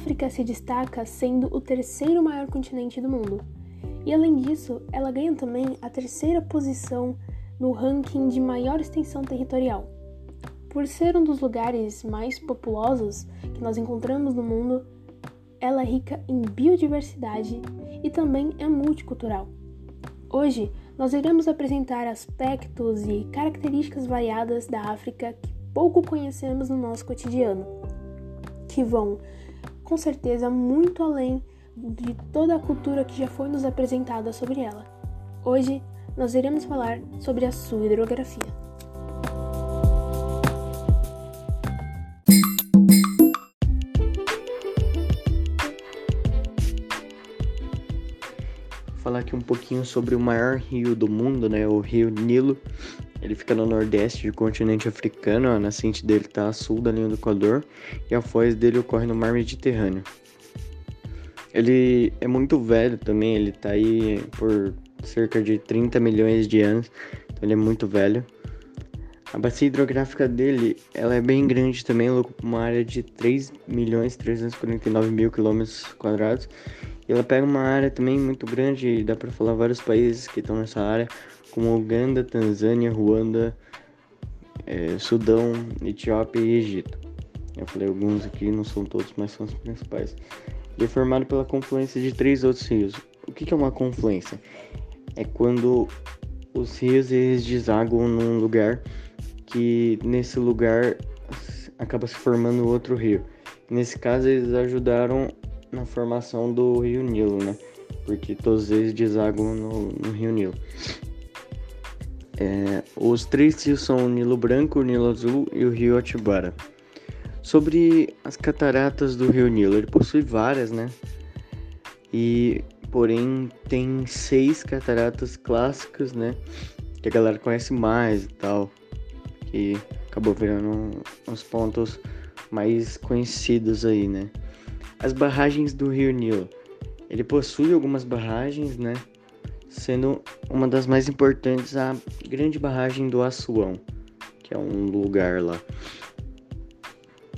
África se destaca sendo o terceiro maior continente do mundo. E além disso, ela ganha também a terceira posição no ranking de maior extensão territorial. Por ser um dos lugares mais populosos que nós encontramos no mundo, ela é rica em biodiversidade e também é multicultural. Hoje, nós iremos apresentar aspectos e características variadas da África que pouco conhecemos no nosso cotidiano, que vão, com certeza, muito além de toda a cultura que já foi nos apresentada sobre ela. Hoje, nós iremos falar sobre a sua hidrografia. Um pouquinho sobre o maior rio do mundo, né? O rio Nilo. Ele fica no nordeste do continente africano, a nascente dele está a sul da linha do Equador e a foz dele ocorre no mar Mediterrâneo. Ele é muito velho também, ele está aí por cerca de 30 milhões de anos, então ele é muito velho. A bacia hidrográfica dele, ela é bem grande também, uma área de 3 milhões 349 mil quilômetros quadrados ela pega uma área também muito grande, dá para falar vários países que estão nessa área, como Uganda, Tanzânia, Ruanda, é, Sudão, Etiópia e Egito. Eu falei alguns aqui, não são todos, mas são os principais. Ele é formado pela confluência de três outros rios. O que, que é uma confluência? É quando os rios eles desaguam num lugar que nesse lugar acaba se formando outro rio. Nesse caso, eles ajudaram na formação do Rio Nilo, né? Porque todos eles desaguam no, no Rio Nilo. É, os três rios são o Nilo Branco, o Nilo Azul e o Rio Atibara. Sobre as cataratas do Rio Nilo, ele possui várias, né? E porém tem seis cataratas clássicas, né? Que a galera conhece mais e tal, que acabou virando uns pontos mais conhecidos aí, né? As barragens do Rio Nilo. Ele possui algumas barragens, né? Sendo uma das mais importantes a grande barragem do Assuão, que é um lugar lá.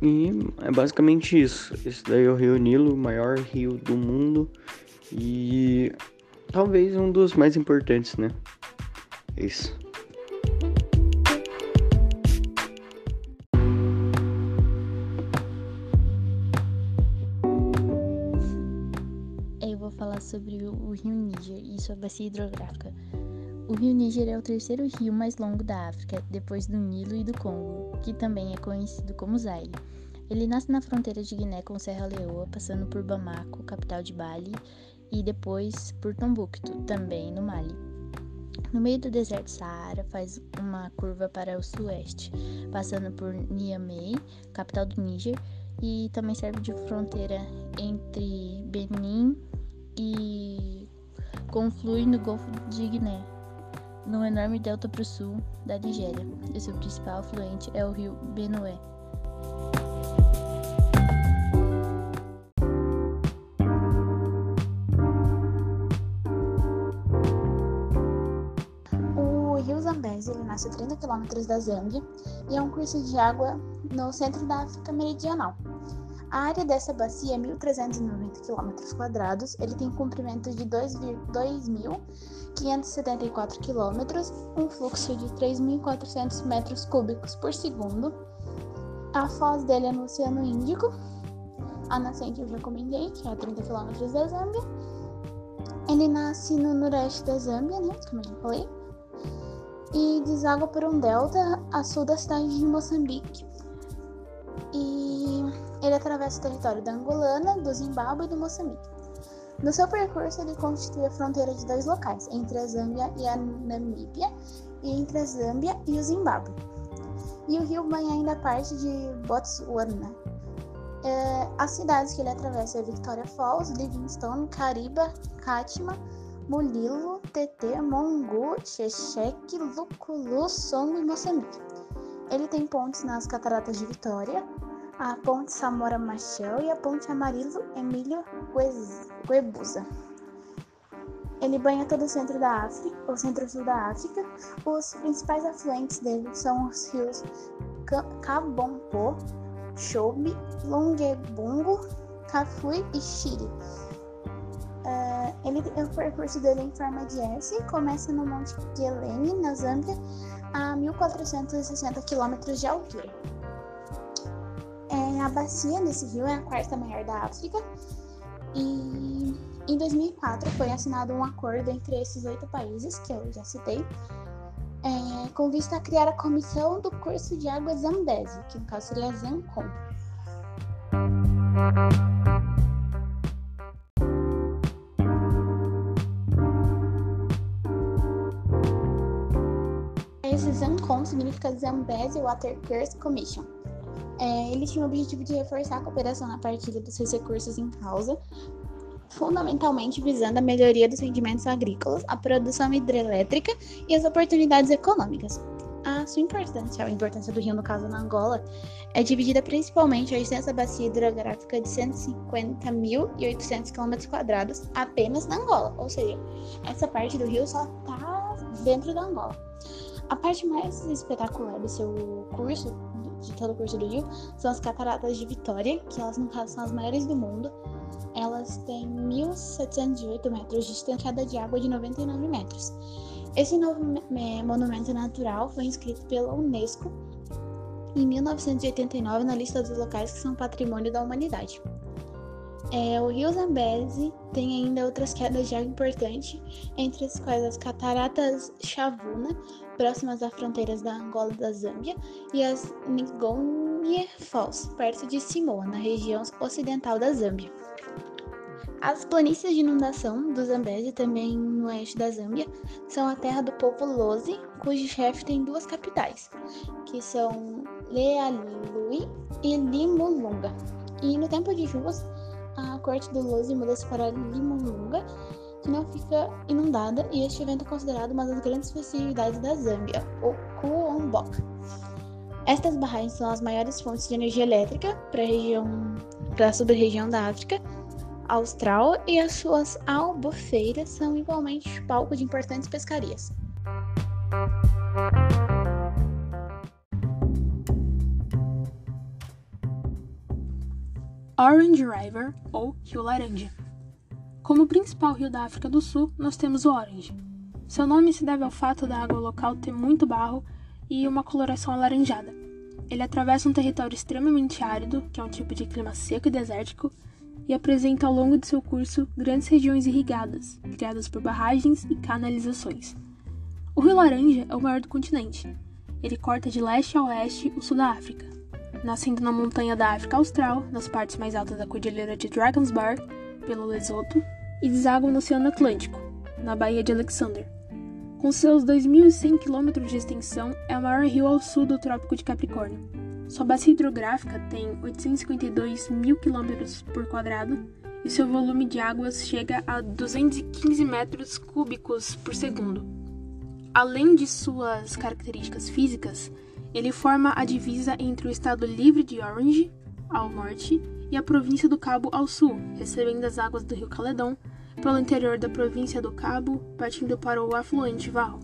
E é basicamente isso. Esse daí é o Rio Nilo, o maior rio do mundo e talvez um dos mais importantes, né? É isso. sobre o rio Níger e sua bacia hidrográfica. O rio Níger é o terceiro rio mais longo da África, depois do Nilo e do Congo, que também é conhecido como Zaire. Ele nasce na fronteira de Guiné com Serra Leoa, passando por Bamako, capital de Mali, e depois por Tombouctou, também no Mali. No meio do deserto Saara, faz uma curva para o sueste, passando por Niamey, capital do Níger, e também serve de fronteira entre Benin e conflui no Golfo de Guiné, no enorme delta para o sul da Nigéria, e seu principal afluente é o rio Benue. O rio Zambezi ele nasce a 30 km da Zâmbia e é um curso de água no centro da África Meridional. A área dessa bacia é 1.390 km, ele tem um comprimento de 2.574 km, um fluxo de 3.400 metros cúbicos por segundo. A foz dele é no Oceano Índico, a nascente eu já comentei, que é a 30 km da Zâmbia. Ele nasce no noroeste da Zâmbia, né, como eu já falei, e deságua por um delta a sul da cidade de Moçambique. E ele atravessa o território da Angolana, do Zimbábue e do Moçambique. No seu percurso, ele constitui a fronteira de dois locais, entre a Zâmbia e a Namíbia, e entre a Zâmbia e o Zimbábue. E o rio banha ainda parte de Botswana. É, as cidades que ele atravessa é Victoria Falls, Livingstone, Cariba, Katima, Mulilo, Tete, Mongu, Xexeque, Lukulu, Songo e Moçambique. Ele tem pontes nas Cataratas de Vitória, a Ponte Samora Machel e a Ponte Amarilo Emílio Guebuza. Ele banha todo o centro da África, o centro-sul da África. Os principais afluentes dele são os rios Kabompo, Chobe, Longebungo, Cafui e Chile. Uh, ele, o percurso dele em forma de S começa no Monte Gelene, na Zâmbia, a 1.460 km de altura. É, a bacia desse rio é a quarta maior da África e em 2004 foi assinado um acordo entre esses oito países, que eu já citei, é, com vista a criar a Comissão do Curso de Água Zambese, que no caso seria ZANCOM. Significa Zambezi Water Course Commission. É, ele tinha o objetivo de reforçar a cooperação na partilha dos recursos em causa, fundamentalmente visando a melhoria dos rendimentos agrícolas, a produção hidrelétrica e as oportunidades econômicas. A sua importância, a importância do rio no caso na Angola, é dividida principalmente a extensa bacia hidrográfica de 150.800 km apenas na Angola, ou seja, essa parte do rio só está dentro da Angola. A parte mais espetacular do seu curso, de todo o curso do rio, são as cataratas de Vitória, que elas no caso são as maiores do mundo, elas têm 1.708 metros de estancada de água de 99 metros. Esse novo monumento natural foi inscrito pela Unesco em 1989 na lista dos locais que são patrimônio da humanidade. É, o rio Zambezi tem ainda outras quedas de água importantes, entre as quais as cataratas Chavuna, próximas às fronteiras da Angola e da Zâmbia, e as Ngonye Falls, perto de Simoa, na região ocidental da Zâmbia. As planícies de inundação do Zambezi, também no oeste da Zâmbia, são a terra do povo Lozi, cujo chefe tem duas capitais, que são Lealui e Limulunga. E no tempo de chuvas, a corte do Lozi muda-se para Limulunga, que não fica inundada, e este evento é considerado uma das grandes festividades da Zâmbia, o Kuombok. Estas barragens são as maiores fontes de energia elétrica para a região, para a sub-região da África austral e as suas albufeiras são igualmente palco de importantes pescarias. Orange River, ou Rio Laranja. Como principal rio da África do Sul, nós temos o Orange. Seu nome se deve ao fato da água local ter muito barro e uma coloração alaranjada. Ele atravessa um território extremamente árido, que é um tipo de clima seco e desértico, e apresenta ao longo de seu curso grandes regiões irrigadas, criadas por barragens e canalizações. O Rio Laranja é o maior do continente. Ele corta de leste a oeste o sul da África, nascendo na montanha da África Austral, nas partes mais altas da cordilheira de Drakensberg, pelo Lesoto, e deságua no Oceano Atlântico, na Baía de Alexander. Com seus 2.100 km de extensão, é o maior rio ao sul do Trópico de Capricórnio sua bacia hidrográfica tem 852 mil quilômetros por quadrado e seu volume de águas chega a 215 metros cúbicos por segundo. Além de suas características físicas, ele forma a divisa entre o estado livre de Orange, ao norte, e a província do Cabo ao sul, recebendo as águas do rio Caledon pelo interior da província do Cabo, partindo para o afluente Val.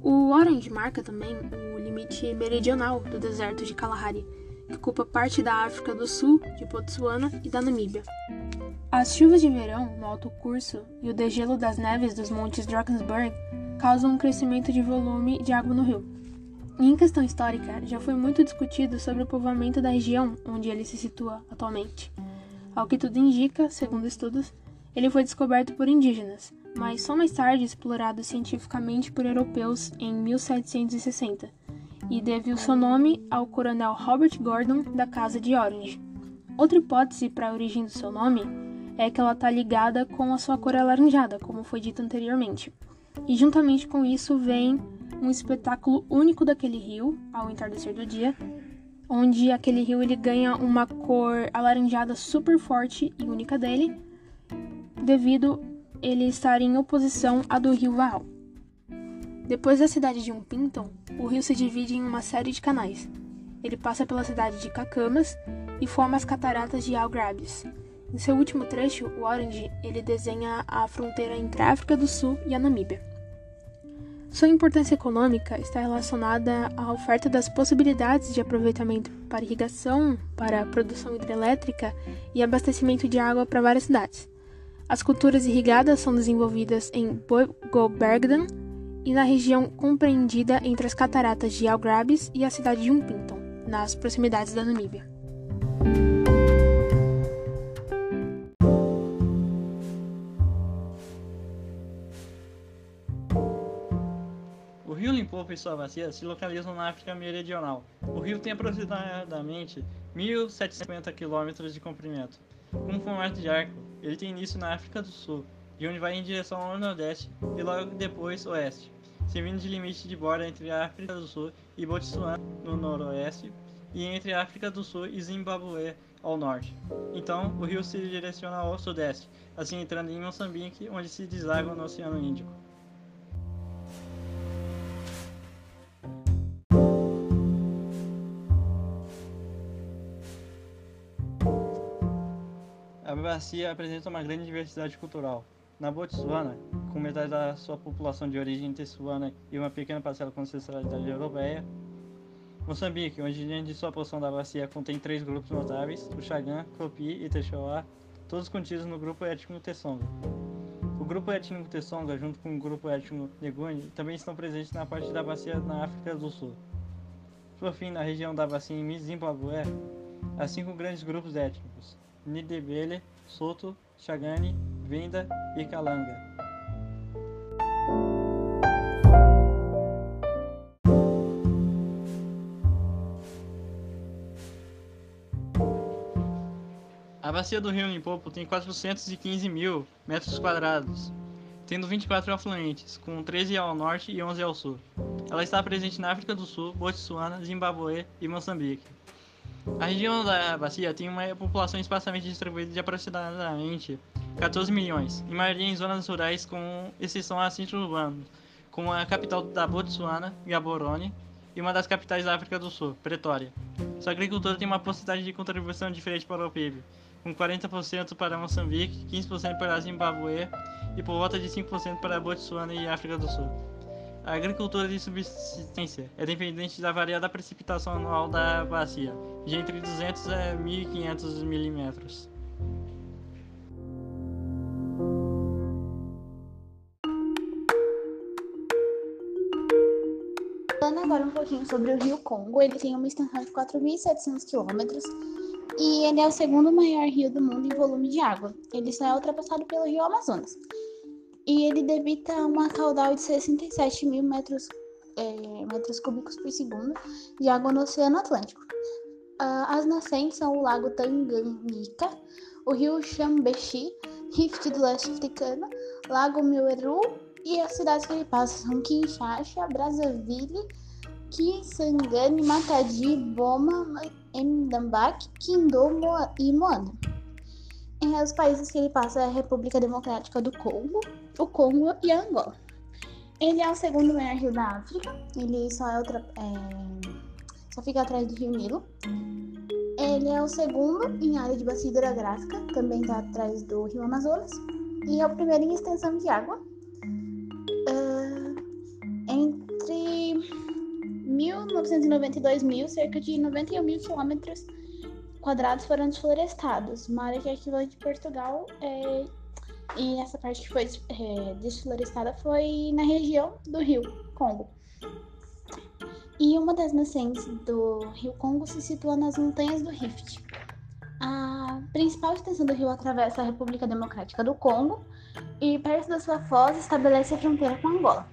O Orange marca também o limite meridional do deserto de Kalahari, que ocupa parte da África do Sul, de Botsuana e da Namíbia. As chuvas de verão no alto curso e o degelo das neves dos montes Drakensberg causam um crescimento de volume de água no rio. Em questão histórica, já foi muito discutido sobre o povoamento da região onde ele se situa atualmente. Ao que tudo indica, segundo estudos, ele foi descoberto por indígenas, mas só mais tarde explorado cientificamente por europeus em 1760, e deve o seu nome ao coronel Robert Gordon da Casa de Orange. Outra hipótese para a origem do seu nome é que ela está ligada com a sua cor alaranjada, como foi dito anteriormente. E juntamente com isso vem um espetáculo único daquele rio ao entardecer do dia, onde aquele rio ele ganha uma cor alaranjada super forte e única dele, devido ele estar em oposição à do rio Vaal. Depois da cidade de Umpinton, o rio se divide em uma série de canais. Ele passa pela cidade de Cacamas e forma as cataratas de Algrabes. Em seu último trecho, o Orange, ele desenha a fronteira entre a África do Sul e a Namíbia. Sua importância econômica está relacionada à oferta das possibilidades de aproveitamento para irrigação, para produção hidrelétrica e abastecimento de água para várias cidades. As culturas irrigadas são desenvolvidas em Bogobergdan e na região compreendida entre as cataratas de Algrabes e a cidade de Umpinton, nas proximidades da Namíbia. E sua bacia se localizam na África Meridional. O rio tem aproximadamente 1.750 km de comprimento. Com formato de arco, ele tem início na África do Sul, de onde vai em direção ao nordeste e logo depois oeste, servindo de limite de borda entre a África do Sul e Botsuana no noroeste e entre a África do Sul e Zimbabue ao norte. Então, o rio se direciona ao sudeste, assim entrando em Moçambique, onde se deságua no Oceano Índico. Bacia apresenta uma grande diversidade cultural. Na Botsuana, com metade da sua população de origem tessuana e uma pequena parcela com ancestralidade europeia, Moçambique, onde de sua porção da bacia contém três grupos notáveis, o Xagã, Copi e Texoá, todos contidos no grupo étnico Tessonga. O grupo étnico Tessonga, junto com o grupo étnico Neguni, também estão presentes na parte da bacia na África do Sul. Por fim, na região da bacia em Zimbabue, há cinco grandes grupos étnicos, Nidebele, Soto, Chagani, Venda e Kalanga. A bacia do rio Limpopo tem 415 mil metros quadrados, tendo 24 afluentes, com 13 ao norte e 11 ao sul. Ela está presente na África do Sul, Botsuana, Zimbabue e Moçambique. A região da bacia tem uma população esparsamente distribuída de aproximadamente 14 milhões, em maioria em zonas rurais, com exceção a centros urbanos, como a capital da Botsuana, Gaborone, e uma das capitais da África do Sul, Pretória. Sua agricultura tem uma porcentagem de contribuição diferente para o PIB, com 40% para Moçambique, 15% para Zimbabue e por volta de 5% para Botsuana e África do Sul. A agricultura de subsistência é dependente da variada precipitação anual da bacia, de entre 200 a 1500 milímetros. Falando agora um pouquinho sobre o Rio Congo, ele tem uma extensão de 4.700 quilômetros e ele é o segundo maior rio do mundo em volume de água. Ele só é ultrapassado pelo Rio Amazonas e ele debita uma caudal de 67 mil metros, é, metros cúbicos por segundo de água no Oceano Atlântico. Uh, as nascentes são o Lago Tanganyika, o Rio Xambechi, Rift do Leste Africano, Lago Mweru e as cidades que ele passa são Kinshasa, Brazzaville, Kisangani, Matadi, Boma, Mdambak, Kindo e Moana. Em os países que ele passa é a República Democrática do Congo, o Congo e a Angola. Ele é o segundo maior rio da África. Ele só é outra, é, só fica atrás do Rio Nilo. Ele é o segundo em área de bacia hidrográfica, também está atrás do Rio Amazonas. E é o primeiro em extensão de água. Uh, entre 1992 mil, cerca de 91 mil quilômetros quadrados foram desflorestados, uma área que é equivalente a Portugal. É, e essa parte que foi é, desflorestada foi na região do rio Congo. E uma das nascentes do rio Congo se situa nas montanhas do Rift. A principal extensão do rio atravessa a República Democrática do Congo e, perto da sua foz, estabelece a fronteira com Angola.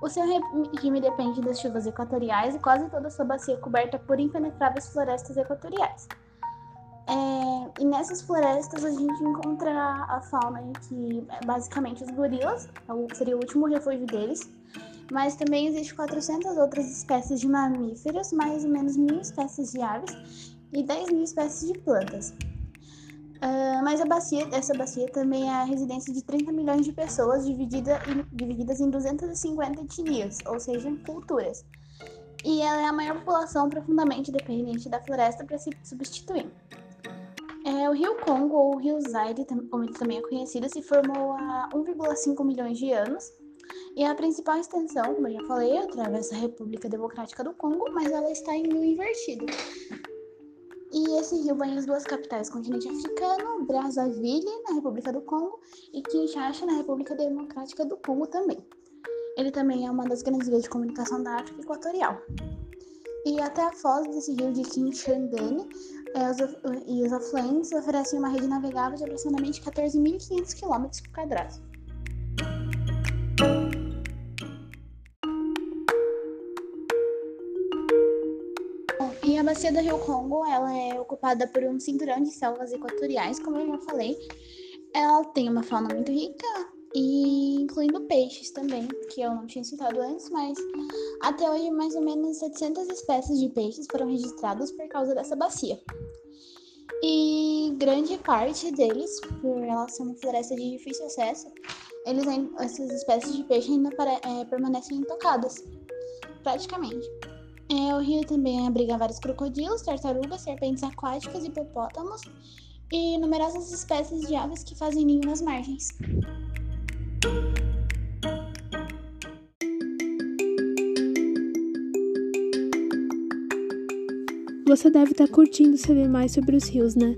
O seu regime depende das chuvas equatoriais e quase toda a sua bacia é coberta por impenetráveis florestas equatoriais. É, e nessas florestas a gente encontra a fauna que é basicamente os gorilas, é seria o último refúgio deles, mas também existem 400 outras espécies de mamíferos, mais ou menos mil espécies de aves e 10 mil espécies de plantas. Uh, mas a bacia, essa bacia também é a residência de 30 milhões de pessoas dividida em, divididas em 250 etnias, ou seja, culturas. E ela é a maior população profundamente dependente da floresta para se substituir. É, o rio Congo, ou rio Zaire, como ele também é conhecido, se formou há 1,5 milhões de anos E a principal extensão, como eu já falei, atravessa a República Democrática do Congo, mas ela está em rio invertido. E esse rio banha as duas capitais do continente africano, Brazzaville, na República do Congo, e Kinshasa, na República Democrática do Congo também. Ele também é uma das grandes vias de comunicação da África Equatorial. E até a foz desse rio de Kinchandane é, os, e os afluentes oferecem uma rede navegável de aproximadamente 14.500 km. E a bacia do Rio Congo, ela é ocupada por um cinturão de selvas equatoriais, como eu já falei. Ela tem uma fauna muito rica, e incluindo peixes também, que eu não tinha citado antes, mas até hoje mais ou menos 700 espécies de peixes foram registradas por causa dessa bacia. E grande parte deles, por ela ser uma floresta de difícil acesso, eles, essas espécies de peixe ainda é, permanecem intocadas, praticamente. É, o rio também abriga vários crocodilos, tartarugas, serpentes aquáticas, hipopótamos e numerosas espécies de aves que fazem ninho nas margens. Você deve estar tá curtindo saber mais sobre os rios, né?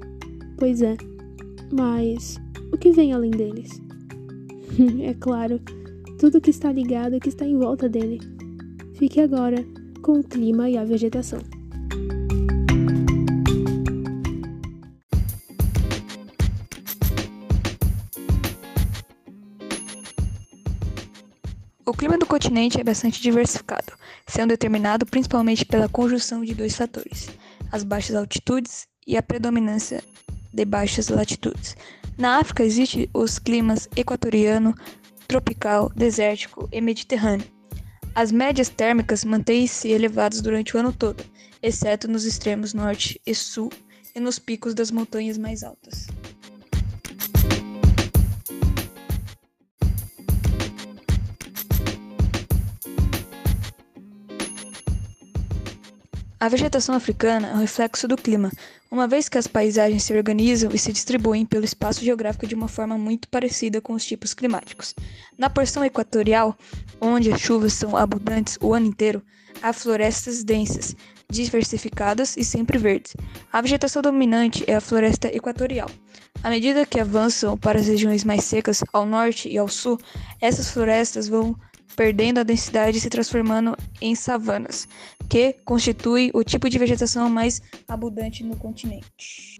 Pois é. Mas o que vem além deles? é claro, tudo que está ligado e que está em volta dele. Fique agora com o clima e a vegetação. Clima do continente é bastante diversificado, sendo determinado principalmente pela conjunção de dois fatores: as baixas altitudes e a predominância de baixas latitudes. Na África existem os climas equatoriano, tropical, desértico e mediterrâneo. As médias térmicas mantêm-se elevadas durante o ano todo, exceto nos extremos norte e sul e nos picos das montanhas mais altas. A vegetação africana é um reflexo do clima, uma vez que as paisagens se organizam e se distribuem pelo espaço geográfico de uma forma muito parecida com os tipos climáticos. Na porção equatorial, onde as chuvas são abundantes o ano inteiro, há florestas densas, diversificadas e sempre verdes. A vegetação dominante é a floresta equatorial. À medida que avançam para as regiões mais secas, ao norte e ao sul, essas florestas vão perdendo a densidade e se transformando em savanas, que constitui o tipo de vegetação mais abundante no continente.